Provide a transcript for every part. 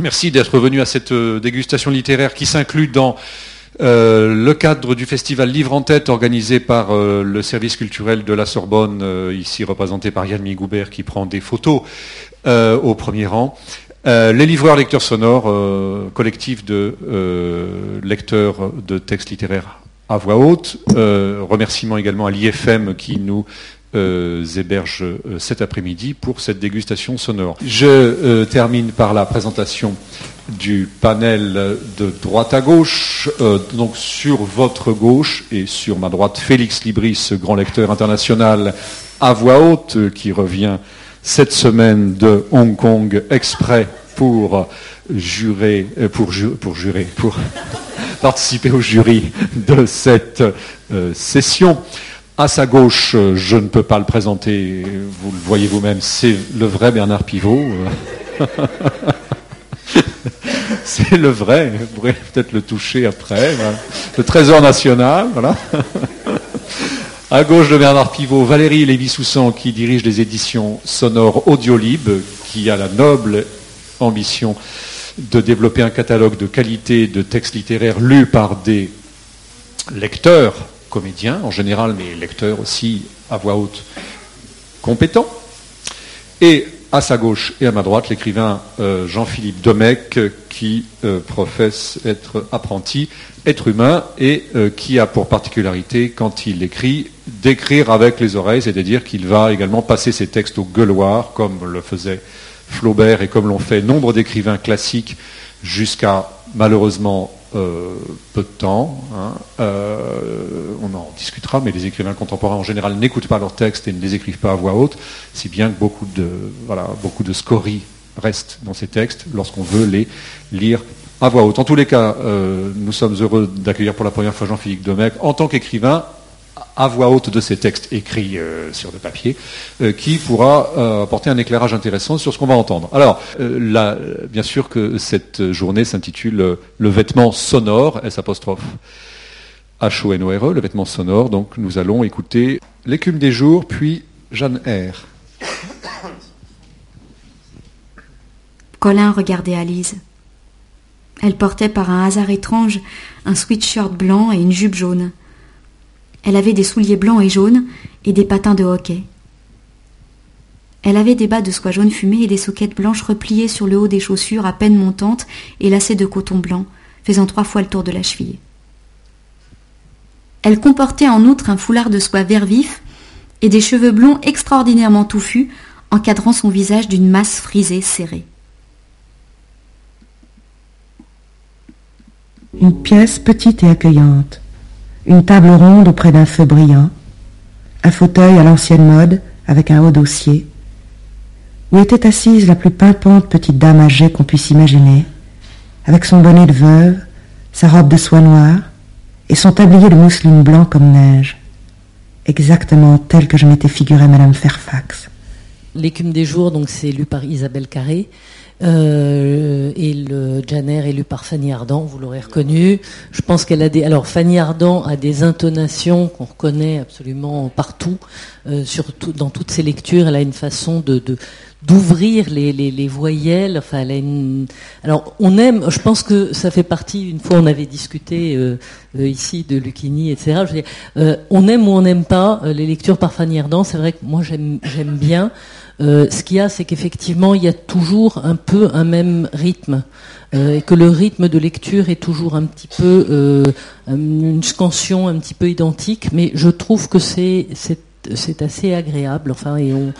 Merci d'être venu à cette euh, dégustation littéraire qui s'inclut dans euh, le cadre du festival Livre en tête organisé par euh, le service culturel de la Sorbonne, ici représenté par Yann Migoubert qui prend des photos au premier rang. les livreurs lecteurs sonores, collectif de lecteurs de textes littéraires à voix haute. remerciements également à l'IFM qui nous euh, héberge euh, cet après-midi pour cette dégustation sonore. Je euh, termine par la présentation du panel de droite à gauche. donc sur votre gauche et sur ma droite, Félix Libris, grand lecteur international à voix haute, qui revient cette semaine de Hong Kong exprès pour jurer, pour, pour jurer, pour participer au jury de cette session. À sa gauche, euh, je ne peux pas le présenter, vous le voyez vous-même, c'est le vrai Bernard Pivot. c'est le vrai, vous pourrez peut-être le toucher après. Le trésor national, voilà. À gauche de Bernard Pivot, Valérie Lévy-Soussan qui dirige les éditions sonores Audiolib, qui a la noble ambition de développer un catalogue de qualité de textes littéraires lus par des lecteurs comédien en général, mais lecteur aussi à voix haute compétent. Et à sa gauche et à ma droite, l'écrivain euh, Jean-Philippe Domecq, qui euh, professe être apprenti, être humain, et euh, qui a pour particularité, quand il écrit, d'écrire avec les oreilles, c'est-à-dire qu'il va également passer ses textes au gueuloir, comme le faisait Flaubert et comme l'ont fait nombre d'écrivains classiques jusqu'à malheureusement euh, peu de temps. Hein. Euh, on en discutera, mais les écrivains contemporains en général n'écoutent pas leurs textes et ne les écrivent pas à voix haute, si bien que beaucoup de, voilà, beaucoup de scories restent dans ces textes lorsqu'on veut les lire à voix haute. En tous les cas, euh, nous sommes heureux d'accueillir pour la première fois Jean-Philippe Domecq en tant qu'écrivain à voix haute de ces textes écrits euh, sur le papier, euh, qui pourra euh, apporter un éclairage intéressant sur ce qu'on va entendre. Alors, bien sûr que cette journée s'intitule Le vêtement sonore, S apostrophe H-O-N-O-R-E, le vêtement sonore. Donc, nous allons écouter L'écume des jours, puis Jeanne R. Colin regardait Alice. Elle portait par un hasard étrange un sweatshirt blanc et une jupe jaune. Elle avait des souliers blancs et jaunes et des patins de hockey. Elle avait des bas de soie jaune fumée et des soquettes blanches repliées sur le haut des chaussures à peine montantes et lacées de coton blanc, faisant trois fois le tour de la cheville. Elle comportait en outre un foulard de soie vert vif et des cheveux blonds extraordinairement touffus, encadrant son visage d'une masse frisée serrée. Une pièce petite et accueillante une table ronde auprès d'un feu brillant, un fauteuil à l'ancienne mode avec un haut dossier, où était assise la plus pimpante petite dame âgée qu'on puisse imaginer, avec son bonnet de veuve, sa robe de soie noire et son tablier de mousseline blanc comme neige, exactement tel que je m'étais figuré Madame Fairfax. L'écume des jours, donc c'est lu par Isabelle Carré. Euh, et le Janer élu par Fanny Ardant, vous l'aurez reconnu. Je pense qu'elle a des. Alors Fanny Ardant a des intonations qu'on reconnaît absolument partout, euh, surtout dans toutes ses lectures. Elle a une façon de, d'ouvrir les, les, voyelles. Enfin, elle a. Alors, on aime. Je pense que ça fait partie. Une fois, on avait discuté euh, ici de Lucchini, etc. on aime ou on n'aime pas les lectures par Fanny Ardant. C'est vrai que moi, j'aime, j'aime bien. Euh, ce qu'il y a, c'est qu'effectivement, il y a toujours un peu un même rythme. Euh, et que le rythme de lecture est toujours un petit peu euh, une scansion un petit peu identique, mais je trouve que c'est c'est assez agréable. Enfin, et on,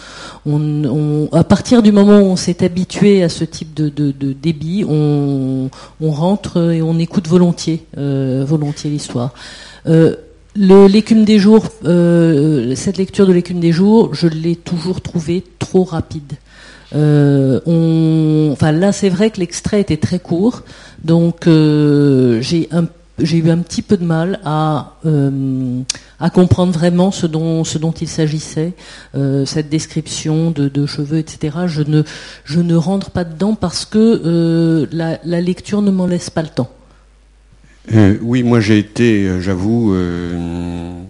on, à partir du moment où on s'est habitué à ce type de, de, de débit, on, on, rentre et on écoute volontiers, volontiers l'histoire. L'écume des jours, euh, cette lecture de l'écume des jours, je l'ai toujours trouvée trop rapide. Euh, on, enfin là, c'est vrai que l'extrait était très court, donc euh, j'ai eu un petit peu de mal à, à comprendre vraiment ce dont, ce dont il s'agissait, cette description de, cheveux, etc. Je ne, je ne rentre pas dedans parce que la, la lecture ne m'en laisse pas le temps. Euh, oui, moi j'ai été, euh, j'avoue, euh,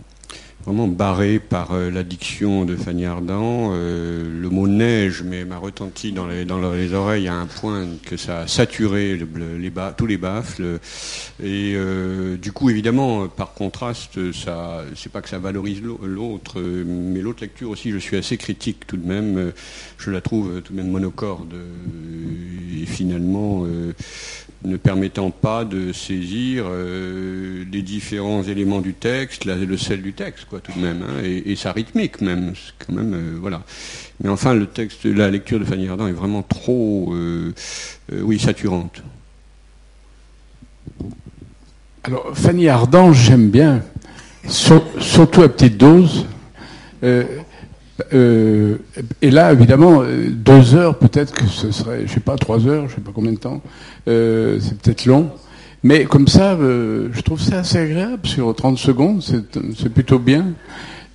vraiment barré par l'addiction de Fanny Ardant. Le mot neige m'a retenti dans les, oreilles à un point que ça a saturé tous les baffles. Et du coup, évidemment, par contraste, ça, c'est pas que ça valorise l'autre, mais l'autre lecture aussi, je suis assez critique tout de même. Je la trouve tout de même monocorde et finalement ne permettant pas de saisir euh, les différents éléments du texte, le sel du texte, quoi, tout de même, hein, et, sa rythmique même, quand même, euh, voilà. Mais enfin, le texte, la lecture de Fanny Ardant est vraiment trop, euh, oui, saturante. Alors, Fanny Ardant, j'aime bien, surtout à petite dose. Euh, et là, évidemment, euh, deux heures, peut-être que ce serait, je sais pas, trois heures, je sais pas combien de temps. Euh, c'est peut-être long. Mais comme ça, je trouve ça assez agréable sur 30 secondes, c'est plutôt bien.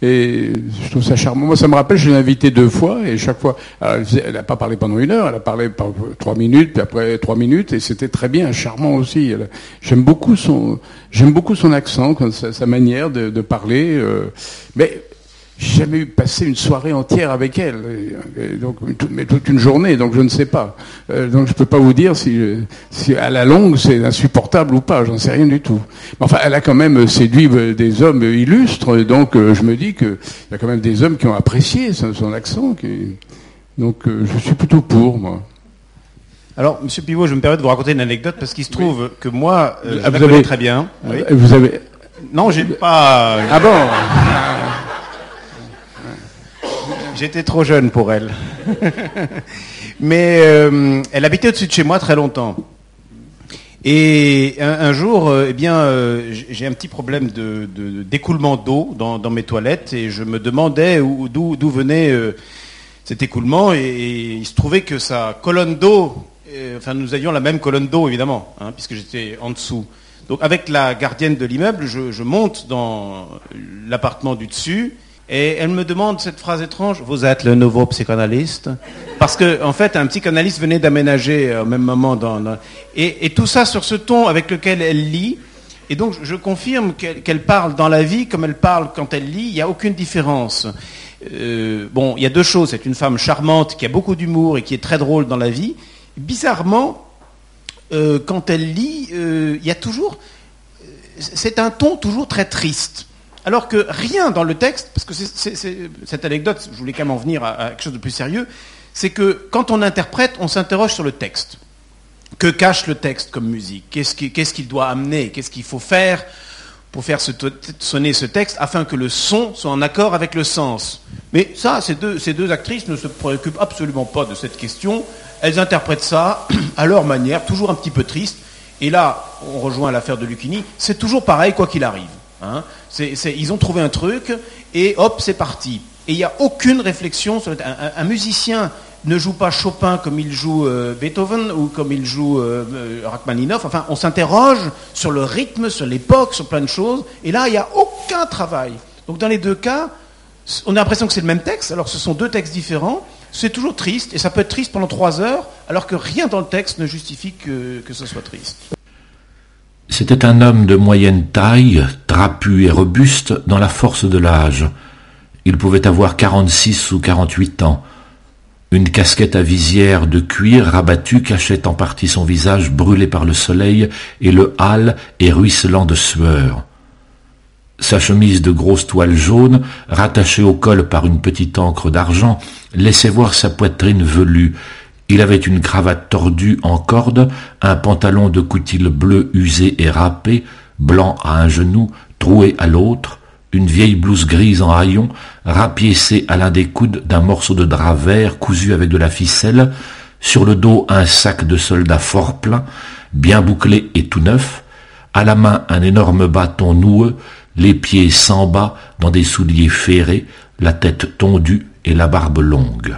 Et je trouve ça charmant. Moi, ça me rappelle, je l'ai invité deux fois, et chaque fois, elle n'a pas parlé pendant une heure, elle a parlé par trois minutes, puis après trois minutes, et c'était très bien, charmant aussi. J'aime beaucoup son, j'aime beaucoup son accent, sa, manière de, de parler. mais j'ai jamais eu passé une soirée entière avec elle, donc, mais toute une journée, donc je ne sais pas. Euh, donc je ne peux pas vous dire si, si à la longue c'est insupportable ou pas, j'en sais rien du tout. Mais enfin, elle a quand même séduit des hommes illustres, donc euh, je me dis qu'il y a quand même des hommes qui ont apprécié son, accent. donc euh, je suis plutôt pour, moi. Alors, Monsieur Pivot, je me permets de vous raconter une anecdote parce qu'il se trouve que moi, je ah, vous la connais très bien. Vous avez Non, j'ai pas. Ah bon J'étais trop jeune pour elle. Mais euh, elle habitait au-dessus de chez moi très longtemps. Et un, jour, euh, eh bien, euh, j'ai un petit problème d'écoulement d'eau dans, mes toilettes et je me demandais d'où, venait cet écoulement et, il se trouvait que sa colonne d'eau, enfin nous avions la même colonne d'eau évidemment, hein, puisque j'étais en dessous. Donc avec la gardienne de l'immeuble, je monte dans l'appartement du dessus et elle me demande cette phrase étrange, vous êtes le nouveau psychanalyste? Parce que en fait, un psychanalyste venait d'aménager euh, au même moment dans... Et, tout ça sur ce ton avec lequel elle lit. Et donc je confirme qu'elle parle dans la vie comme elle parle quand elle lit, il n'y a aucune différence. Euh, bon, il y a deux choses. C'est une femme charmante qui a beaucoup d'humour et qui est très drôle dans la vie. Bizarrement, euh, quand elle lit, il y a toujours... C'est un ton toujours très triste. Alors que rien dans le texte, parce que cette anecdote, je voulais quand même en venir à, quelque chose de plus sérieux, c'est que quand on interprète, on s'interroge sur le texte. Que cache le texte comme musique? Qu'est-ce qu'il doit amener? Qu'est-ce qu'il faut faire pour faire sonner ce texte afin que le son soit en accord avec le sens? Mais ça, ces deux, ces deux actrices ne se préoccupent absolument pas de cette question. Elles interprètent ça à leur manière, toujours un petit peu triste. Et là, on rejoint l'affaire de Lucchini, c'est toujours pareil quoi qu'il arrive. Hein. ils ont trouvé un truc et hop, c'est parti. Et il n'y a aucune réflexion sur un, musicien ne joue pas Chopin comme il joue euh, Beethoven ou comme il joue euh, euh, Rachmaninoff. Enfin, on s'interroge sur le rythme, sur l'époque, sur plein de choses. Et là, il n'y a aucun travail. Donc, dans les deux cas, on a l'impression que c'est le même texte, alors ce sont deux textes différents. C'est toujours triste, et ça peut être triste pendant trois heures, alors que rien dans le texte ne justifie que ce soit triste. C'était un homme de moyenne taille, trapu et robuste, dans la force de l'âge. Il pouvait avoir quarante-six ou quarante-huit ans. Une casquette à visière de cuir rabattue cachait en partie son visage brûlé par le soleil et le hâle et ruisselant de sueur. Sa chemise de grosse toile jaune, rattachée au col par une petite encre d'argent, laissait voir sa poitrine velue il avait une cravate tordue en corde, un pantalon de coutil bleu usé et râpé, blanc à un genou, troué à l'autre, une vieille blouse grise en haillons, rapiécée à l'un des coudes d'un morceau de drap vert cousu avec de la ficelle, sur le dos un sac de soldat fort plein, bien bouclé et tout neuf, à la main un énorme bâton noueux, les pieds sans bas dans des souliers ferrés, la tête tondue et la barbe longue.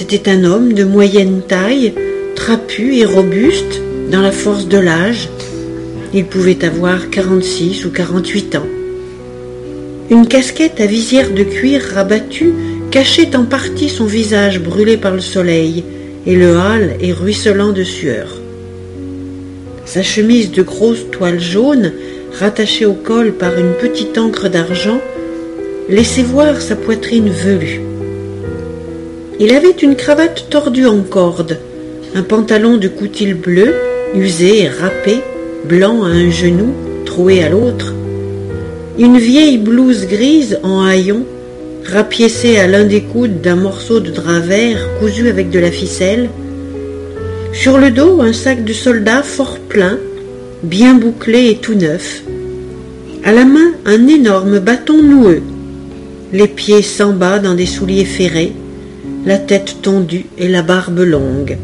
C'était un homme de moyenne taille, trapu et robuste, dans la force de l'âge. Il pouvait avoir 46 ou 48 ans. Une casquette à visière de cuir rabattue cachait en partie son visage brûlé par le soleil et le hâle et ruisselant de sueur. Sa chemise de grosse toile jaune, rattachée au col par une petite encre d'argent, laissait voir sa poitrine velue. Il avait une cravate tordue en corde, un pantalon de coutil bleu, usé et râpé, blanc à un genou, troué à l'autre, une vieille blouse grise en haillons, rapiécée à l'un des coudes d'un morceau de drap vert cousu avec de la ficelle, sur le dos un sac de soldat fort plein, bien bouclé et tout neuf, à la main un énorme bâton noueux, les pieds sans bas dans des souliers ferrés, la tête tondue et la barbe longue.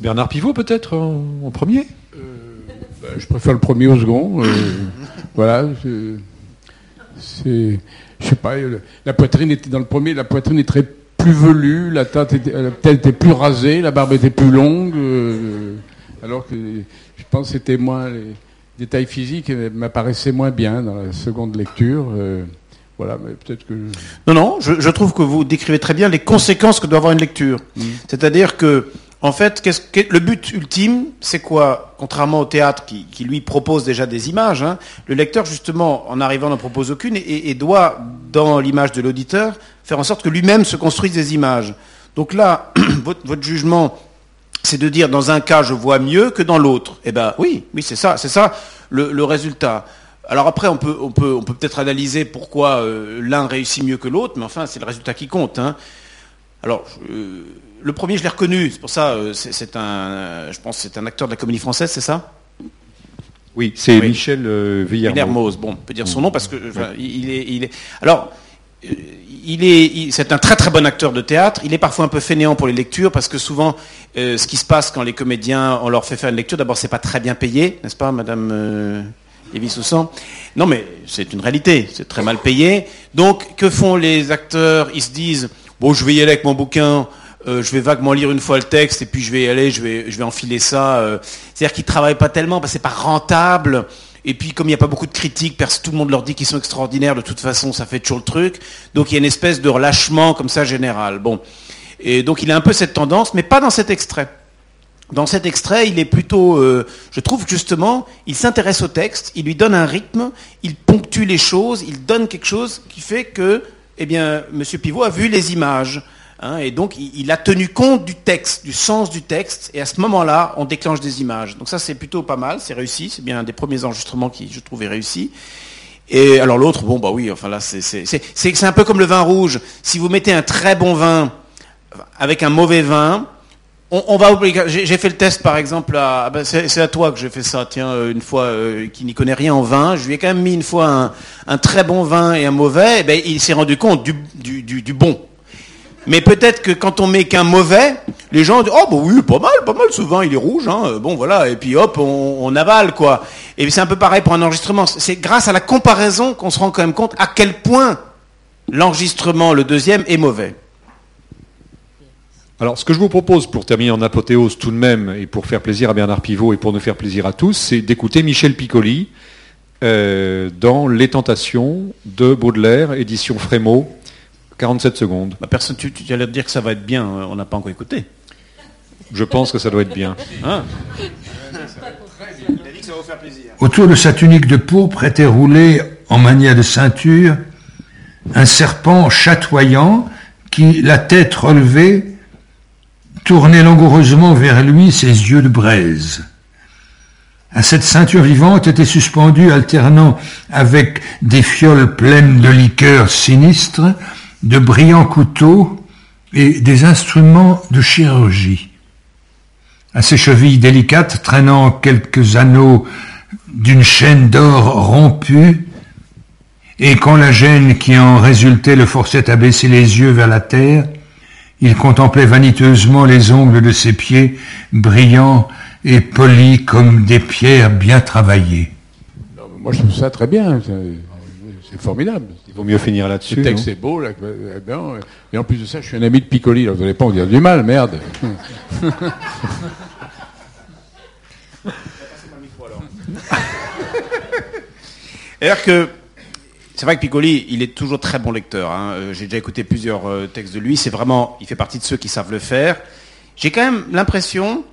Bernard Pivot peut-être en, en premier? Ben, je préfère le premier au second. euh, voilà. je- C'est, je sais pas. euh, La poitrine était dans le premier. La poitrine est très plus velue. La tête était, la tête était plus rasée. La barbe était plus longue. euh, alors que je pense que c'était moins les détails physiques euh, m'apparaissaient moins bien dans la seconde lecture. Voilà, mais peut-être que Non, non, je, je trouve que vous décrivez très bien les conséquences que doit avoir une lecture. C'est-à-dire que, en fait, le but ultime, c'est quoi Contrairement au théâtre qui, qui, lui propose déjà des images, hein, le lecteur justement, en arrivant, n'en propose aucune et, et doit, dans l'image de l'auditeur, faire en sorte que lui-même se construise des images. Donc là, votre, votre jugement, c'est de dire dans un cas je vois mieux que dans l'autre. Eh ben oui, oui c'est ça, c'est ça le, le résultat. Alors après on peut on peut on peut peut-être analyser pourquoi euh, l'un réussit mieux que l'autre, mais enfin c'est le résultat qui compte. Hein. Alors euh, le premier je l'ai reconnu, c'est pour ça euh, c'est un je pense c'est un acteur de la comédie française, c'est ça? Oui, c'est Oui. Michel Villermoz. Bon, on peut dire son nom parce que enfin, il est il est alors il est, il- c'est un très très bon acteur de théâtre. Il est parfois un peu fainéant pour les lectures parce que souvent, euh, ce qui se passe quand les comédiens, on leur fait faire une lecture, d'abord c'est pas très bien payé, n'est-ce pas, Madame euh, Lévy-Soussan Non, mais c'est une réalité. C'est très mal payé. Donc, que font les acteurs? Ils se disent bon, je vais y aller avec mon bouquin. euh, je vais vaguement lire une fois le texte et puis je vais y aller, je vais, enfiler ça. euh. C'est-à-dire qu'ils travaillent pas tellement parce que c'est pas rentable. Et puis, comme il n'y a pas beaucoup de critiques, parce que tout le monde leur dit qu'ils sont extraordinaires, de toute façon, ça fait toujours le truc. Donc, il y a une espèce de relâchement comme ça général. Bon. Et donc, il a un peu cette tendance, mais pas dans cet extrait. Dans cet extrait, il est plutôt, euh, je trouve justement, il s'intéresse au texte, il lui donne un rythme, il ponctue les choses, il donne quelque chose qui fait que, eh bien, Monsieur Pivot a vu les images. hein, et donc, il, a tenu compte du texte, du sens du texte, et à ce moment-là, on déclenche des images. Donc ça, c'est plutôt pas mal, c'est réussi, c'est bien un des premiers enregistrements qui, je trouve, est réussi. Et alors l'autre, bon, bah oui, enfin là, c'est un peu comme le vin rouge. Si vous mettez un très bon vin avec un mauvais vin, on, va oublier. J'ai fait le test, par exemple, ah ben, c'est à toi que j'ai fait ça, tiens, euh, une fois, euh, qui n'y connaît rien en vin. Je lui ai quand même mis une fois un, très bon vin et un mauvais. Eh ben, il s'est rendu compte du bon. Mais peut-être que quand on met qu'un mauvais, les gens disent oh bah oui pas mal pas mal ce vin il est rouge hein Euh, bon voilà et puis hop on, on avale quoi et c'est un peu pareil pour un enregistrement c'est grâce à la comparaison qu'on se rend quand même compte à quel point l'enregistrement le deuxième est mauvais Alors, ce que je vous propose pour terminer en apothéose tout de même, et pour faire plaisir à Bernard Pivot et pour nous faire plaisir à tous, c'est d'écouter Michel Piccoli euh, dans Les Tentations de Baudelaire, édition Frémaux, 47 secondes. bah, personne tu, tu allais te dire que ça va être bien euh, on n'a pas encore écouté Je pense que ça doit être bien. hein il a dit que ça va vous faire plaisir Autour de sa tunique de pourpre était roulé, en manière de ceinture, un serpent chatoyant qui, la tête relevée, tournait langoureusement vers lui ses yeux de braise. À cette ceinture vivante était suspendu, alternant avec des fioles pleines de liqueurs sinistres, de brillants couteaux et des instruments de chirurgie. À ses chevilles délicates, traînant quelques anneaux d'une chaîne d'or rompue, et quand la gêne qui en résultait le forçait à baisser les yeux vers la terre, il contemplait vaniteusement les ongles de ses pieds, brillants et polis comme des pierres bien travaillées. Non, moi je trouve ça très bien. C'est formidable. Il vaut mieux finir Ce là-dessus. texte non est beau. Là, euh, euh, et en plus de ça, je suis un ami de Piccoli. Alors vous n'allez pas en dire du mal, merde. C'est-à-dire que c'est vrai que Piccoli, il est toujours très bon lecteur. hein. Euh, J'ai déjà écouté plusieurs euh, textes de lui. C'est vraiment, il fait partie de ceux qui savent le faire. J'ai quand même l'impression,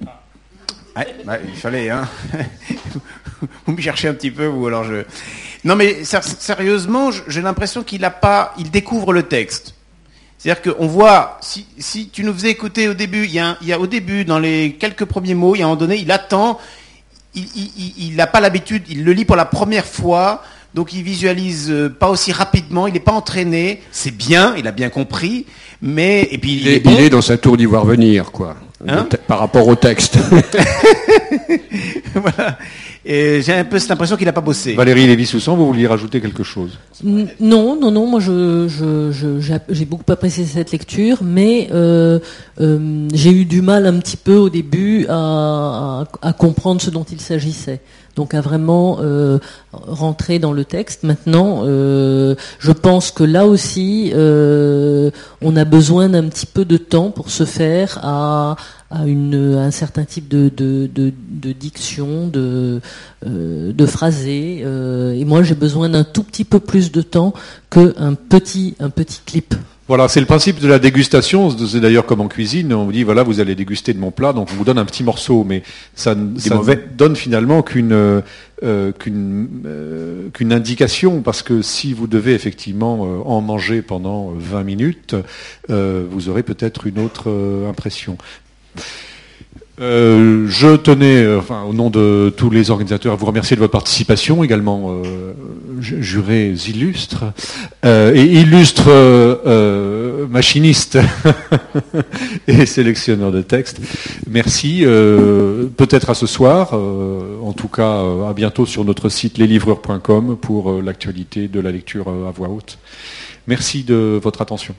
Ouais, bah, il fallait, hein. vous me cherchez un petit peu ou alors je. Non mais sérieusement, j'ai l'impression qu'il a pas, il découvre le texte. C'est-à-dire qu'on voit, si, tu nous faisais écouter au début, il y, a, il y a au début, dans les quelques premiers mots, il y a un moment donné, il attend, il n'a pas l'habitude, il le lit pour la première fois, donc il visualise euh, pas aussi rapidement, il n'est pas entraîné, c'est bien, il a bien compris, mais et puis il, est, il est, dans sa tour d'y voir venir, quoi, hein par rapport au texte. voilà. Et j'ai un peu cette impression qu'il n'a pas bossé. Valérie Lévy-Soussan, vous vouliez rajouter quelque chose? Non, non, non. Moi, je, j'ai beaucoup apprécié cette lecture, mais euh, euh, j'ai eu du mal un petit peu au début à, à, comprendre ce dont il s'agissait. Donc à vraiment euh, rentrer dans le texte. Maintenant, euh, je pense que là aussi, euh, on a besoin d'un petit peu de temps pour se faire à, à, une, un certain type de, de, de, de diction, de, euh, de phrasé. Euh, et moi, j'ai besoin d'un tout petit peu plus de temps qu'un petit, un petit clip. Voilà, c'est le principe de la dégustation. C'est d'ailleurs comme en cuisine, on vous dit voilà, vous allez déguster de mon plat, donc on vous donne un petit morceau, mais ça, ne donne finalement qu'une euh, euh, qu'une indication, parce que si vous devez effectivement en manger pendant 20 minutes, vous aurez peut-être une autre impression. Euh, je tenais, euh, au nom de tous les organisateurs, à vous remercier de votre participation, également euh, jurés illustres et illustres machinistes et sélectionneurs de textes. Merci. Peut-être à ce soir. en tout cas, à bientôt sur notre site leslivreurs.com pour l'actualité de la lecture à voix haute. Merci de votre attention.